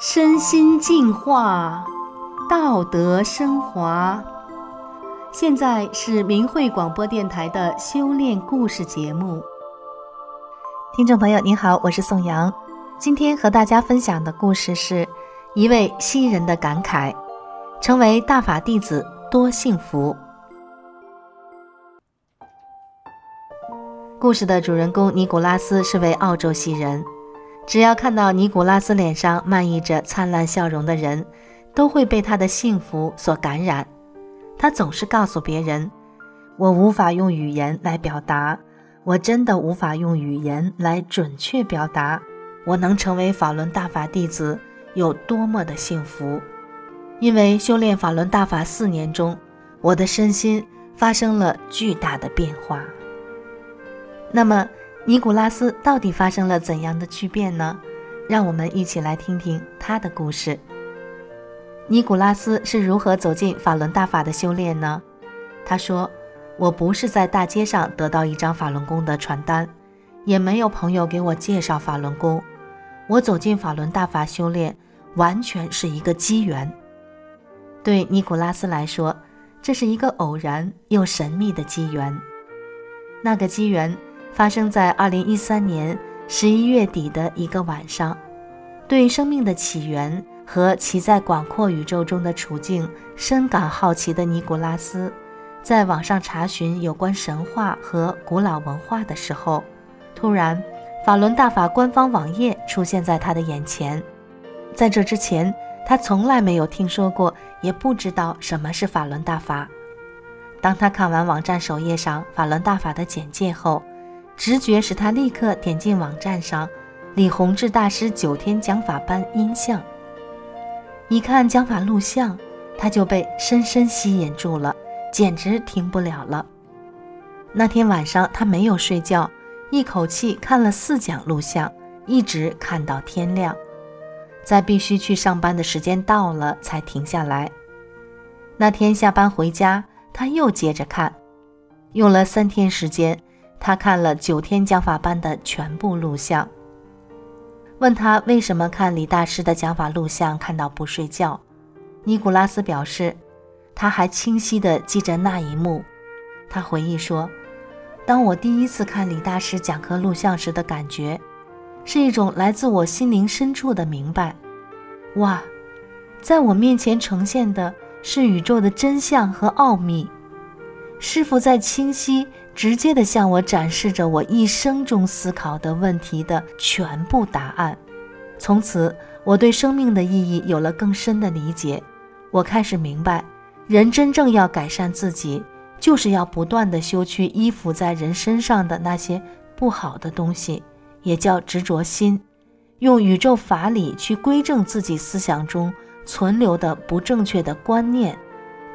身心净化，道德升华。现在是明慧广播电台的修炼故事节目。听众朋友，您好，我是宋阳。今天和大家分享的故事是一位新人的感慨：成为大法弟子多幸福。故事的主人公尼古拉斯是位澳洲西人。只要看到尼古拉斯脸上漫溢着灿烂笑容的人，都会被他的幸福所感染。他总是告诉别人：“我无法用语言来表达，我真的无法用语言来准确表达，我能成为法轮大法弟子有多么的幸福。因为修炼法轮大法四年中，我的身心发生了巨大的变化。”那么。尼古拉斯到底发生了怎样的巨变呢？让我们一起来听听他的故事。尼古拉斯是如何走进法轮大法的修炼呢？他说：“我不是在大街上得到一张法轮功的传单，也没有朋友给我介绍法轮功。我走进法轮大法修炼，完全是一个机缘。对尼古拉斯来说，这是一个偶然又神秘的机缘。那个机缘。”发生在二零一三年十一月底的一个晚上，对生命的起源和其在广阔宇宙中的处境深感好奇的尼古拉斯，在网上查询有关神话和古老文化的时候，突然，法轮大法官方网页出现在他的眼前。在这之前，他从来没有听说过，也不知道什么是法轮大法。当他看完网站首页上法轮大法的简介后，直觉使他立刻点进网站上李洪志大师九天讲法班音像。一看讲法录像，他就被深深吸引住了，简直停不了了。那天晚上他没有睡觉，一口气看了四讲录像，一直看到天亮。在必须去上班的时间到了，才停下来。那天下班回家，他又接着看，用了三天时间。他看了九天讲法班的全部录像，问他为什么看李大师的讲法录像看到不睡觉。尼古拉斯表示，他还清晰地记着那一幕。他回忆说：“当我第一次看李大师讲课录像时的感觉，是一种来自我心灵深处的明白。哇，在我面前呈现的是宇宙的真相和奥秘。”师傅在清晰、直接地向我展示着我一生中思考的问题的全部答案。从此，我对生命的意义有了更深的理解。我开始明白，人真正要改善自己，就是要不断地修去依附在人身上的那些不好的东西，也叫执着心。用宇宙法理去归正自己思想中存留的不正确的观念。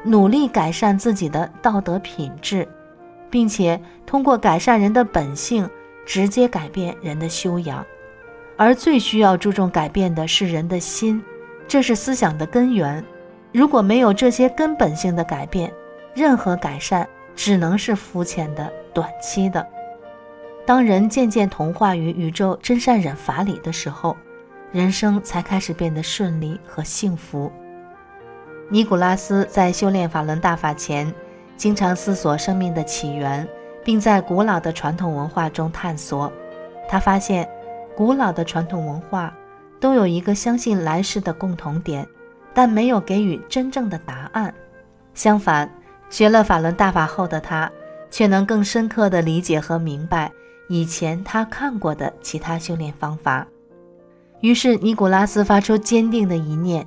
努力改善自己的道德品质，并且通过改善人的本性，直接改变人的修养。而最需要注重改变的是人的心，这是思想的根源。如果没有这些根本性的改变，任何改善只能是肤浅的、短期的。当人渐渐同化于宇宙真善忍法理的时候，人生才开始变得顺利和幸福。尼古拉斯在修炼法轮大法前，经常思索生命的起源，并在古老的传统文化中探索。他发现，古老的传统文化都有一个相信来世的共同点，但没有给予真正的答案。相反，学了法轮大法后的他，却能更深刻地理解和明白以前他看过的其他修炼方法。于是，尼古拉斯发出坚定的一念。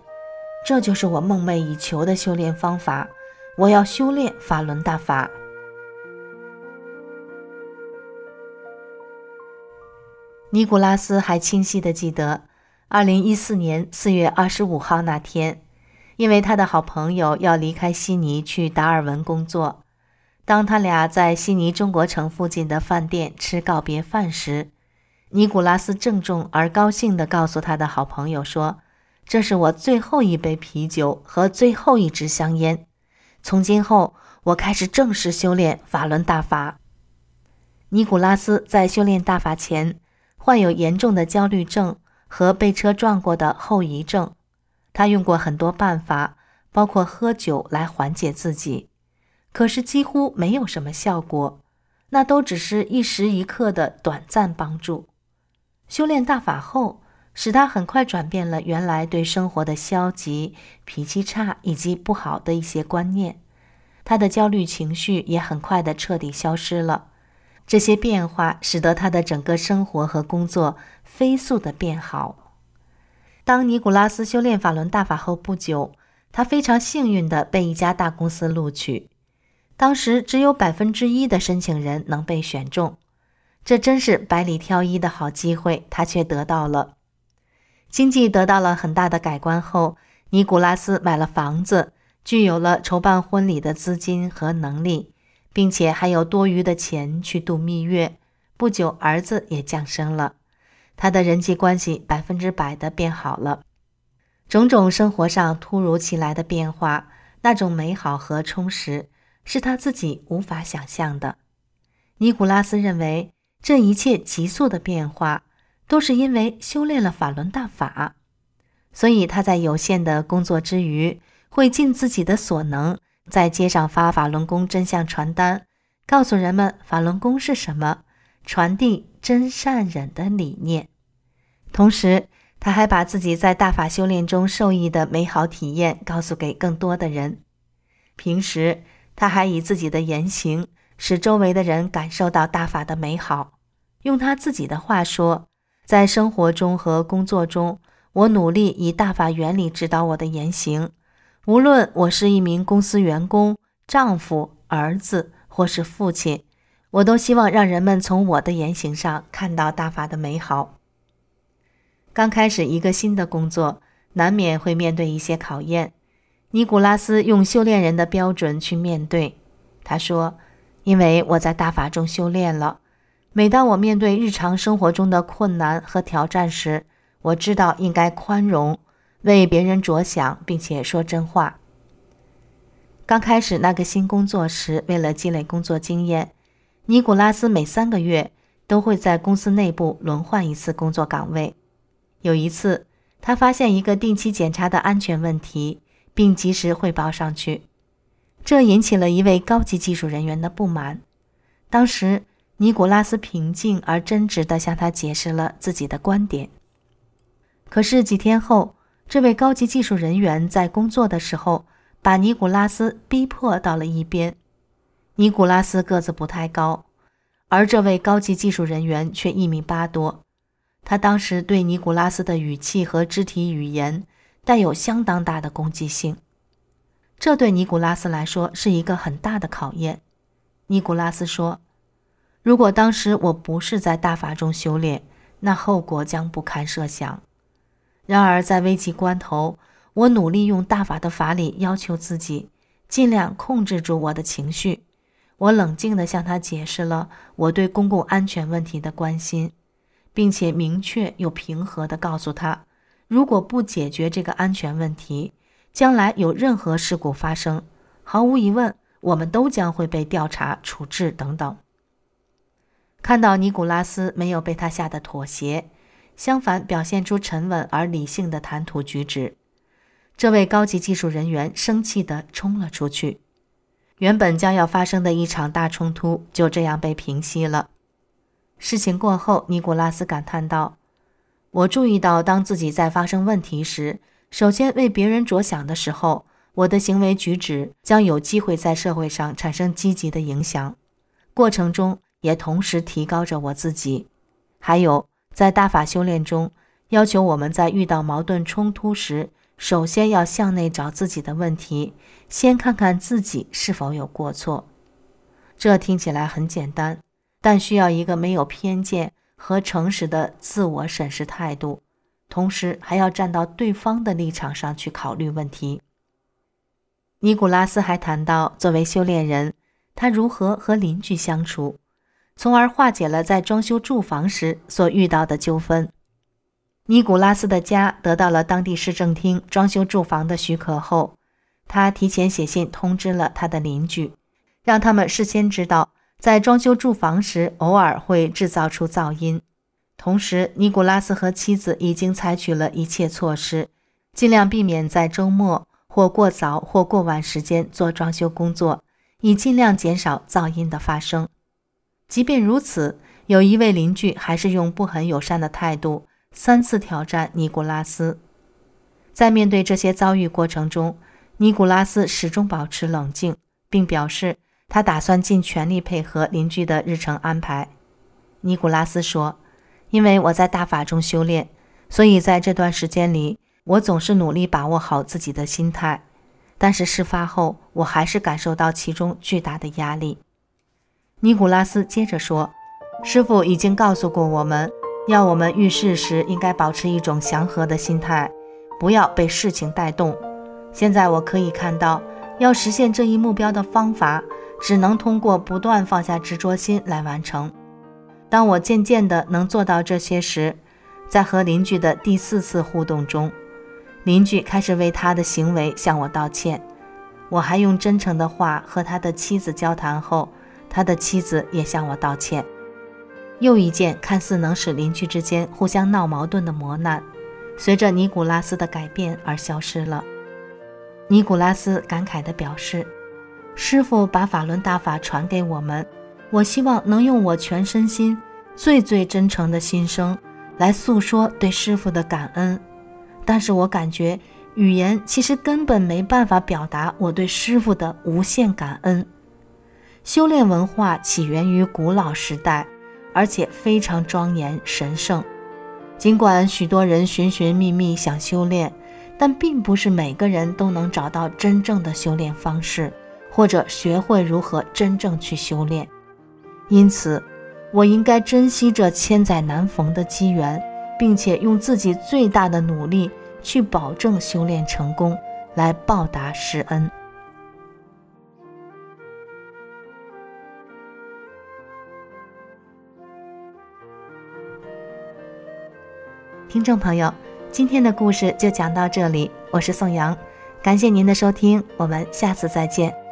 这就是我梦寐以求的修炼方法，我要修炼法轮大法。尼古拉斯还清晰的记得，二零一四年四月二十五号那天，因为他的好朋友要离开悉尼去达尔文工作，当他俩在悉尼中国城附近的饭店吃告别饭时，尼古拉斯郑重而高兴地告诉他的好朋友说。这是我最后一杯啤酒和最后一支香烟。从今后，我开始正式修炼法轮大法。尼古拉斯在修炼大法前，患有严重的焦虑症和被车撞过的后遗症。他用过很多办法，包括喝酒来缓解自己，可是几乎没有什么效果。那都只是一时一刻的短暂帮助。修炼大法后，使他很快转变了原来对生活的消极、脾气差以及不好的一些观念。他的焦虑情绪也很快的彻底消失了。这些变化使得他的整个生活和工作飞速的变好。当尼古拉斯修炼法轮大法后不久，他非常幸运的被一家大公司录取。当时只有百分之一的申请人能被选中，这真是百里挑一的好机会，他却得到了。经济得到了很大的改观后，尼古拉斯买了房子。具有了筹办婚礼的资金和能力，并且还有多余的钱去度蜜月。不久，儿子也降生了，他的人际关系百分之百的变好了。种种生活上突如其来的变化，那种美好和充实是他自己无法想象的。尼古拉斯认为，这一切急速的变化都是因为修炼了法轮大法，所以他在有限的工作之余。会尽自己的所能，在街上发法轮功真相传单，告诉人们法轮功是什么，传递真善忍的理念。同时，他还把自己在大法修炼中受益的美好体验告诉给更多的人。平时，他还以自己的言行使周围的人感受到大法的美好。用他自己的话说，在生活中和工作中，我努力以大法原理指导我的言行。无论我是一名公司员工、丈夫、儿子，或是父亲，我都希望让人们从我的言行上看到大法的美好。刚开始一个新的工作，难免会面对一些考验。尼古拉斯用修炼人的标准去面对。他说：“因为我在大法中修炼了，每当我面对日常生活中的困难和挑战时，我知道应该宽容。”为别人着想，并且说真话。刚开始那个新工作时，为了积累工作经验，尼古拉斯每三个月都会在公司内部轮换一次工作岗位。有一次，他发现一个定期检查的安全问题，并及时汇报上去，这引起了一位高级技术人员的不满。当时，尼古拉斯平静而真挚地向他解释了自己的观点。可是几天后，这位高级技术人员在工作的时候，把尼古拉斯逼迫到了一边。尼古拉斯个子不太高，而这位高级技术人员却一米八多。他当时对尼古拉斯的语气和肢体语言带有相当大的攻击性，这对尼古拉斯来说是一个很大的考验。尼古拉斯说：“如果当时我不是在大法中修炼，那后果将不堪设想。”然而，在危急关头，我努力用大法的法理要求自己，尽量控制住我的情绪。我冷静地向他解释了我对公共安全问题的关心，并且明确又平和地告诉他，如果不解决这个安全问题，将来有任何事故发生，毫无疑问，我们都将会被调查、处置等等。看到尼古拉斯没有被他吓得妥协。相反，表现出沉稳而理性的谈吐举止。这位高级技术人员生气地冲了出去。原本将要发生的一场大冲突就这样被平息了。事情过后，尼古拉斯感叹道：“我注意到，当自己在发生问题时，首先为别人着想的时候，我的行为举止将有机会在社会上产生积极的影响。过程中也同时提高着我自己。还有。”在大法修炼中，要求我们在遇到矛盾冲突时，首先要向内找自己的问题，先看看自己是否有过错。这听起来很简单，但需要一个没有偏见和诚实的自我审视态度，同时还要站到对方的立场上去考虑问题。尼古拉斯还谈到，作为修炼人，他如何和邻居相处。从而化解了在装修住房时所遇到的纠纷。尼古拉斯的家得到了当地市政厅装修住房的许可后，他提前写信通知了他的邻居，让他们事先知道，在装修住房时偶尔会制造出噪音。同时，尼古拉斯和妻子已经采取了一切措施，尽量避免在周末或过早或过晚时间做装修工作，以尽量减少噪音的发生。即便如此，有一位邻居还是用不很友善的态度三次挑战尼古拉斯。在面对这些遭遇过程中，尼古拉斯始终保持冷静，并表示他打算尽全力配合邻居的日程安排。尼古拉斯说。因为我在大法中修炼，所以在这段时间里，我总是努力把握好自己的心态。但是事发后，我还是感受到其中巨大的压力。尼古拉斯接着说：“师傅已经告诉过我们，要我们遇事时应该保持一种祥和的心态，不要被事情带动。现在我可以看到，要实现这一目标的方法，只能通过不断放下执着心来完成。”当我渐渐地能做到这些时，在和邻居的第四次互动中，邻居开始为他的行为向我道歉。我还用真诚的话和他的妻子交谈后，他的妻子也向我道歉。又一件看似能使邻居之间互相闹矛盾的磨难，随着尼古拉斯的改变而消失了。尼古拉斯感慨地表示：“师傅把法轮大法传给我们。”我希望能用我全身心、最最真诚的心声来诉说对师傅的感恩，但是我感觉语言其实根本没办法表达我对师傅的无限感恩。修炼文化起源于古老时代，而且非常庄严神圣。尽管许多人寻寻觅觅想修炼，但并不是每个人都能找到真正的修炼方式，或者学会如何真正去修炼。因此，我应该珍惜这千载难逢的机缘，并且用自己最大的努力去保证修炼成功，来报答师恩。听众朋友，今天的故事就讲到这里，我是宋阳，感谢您的收听，我们下次再见。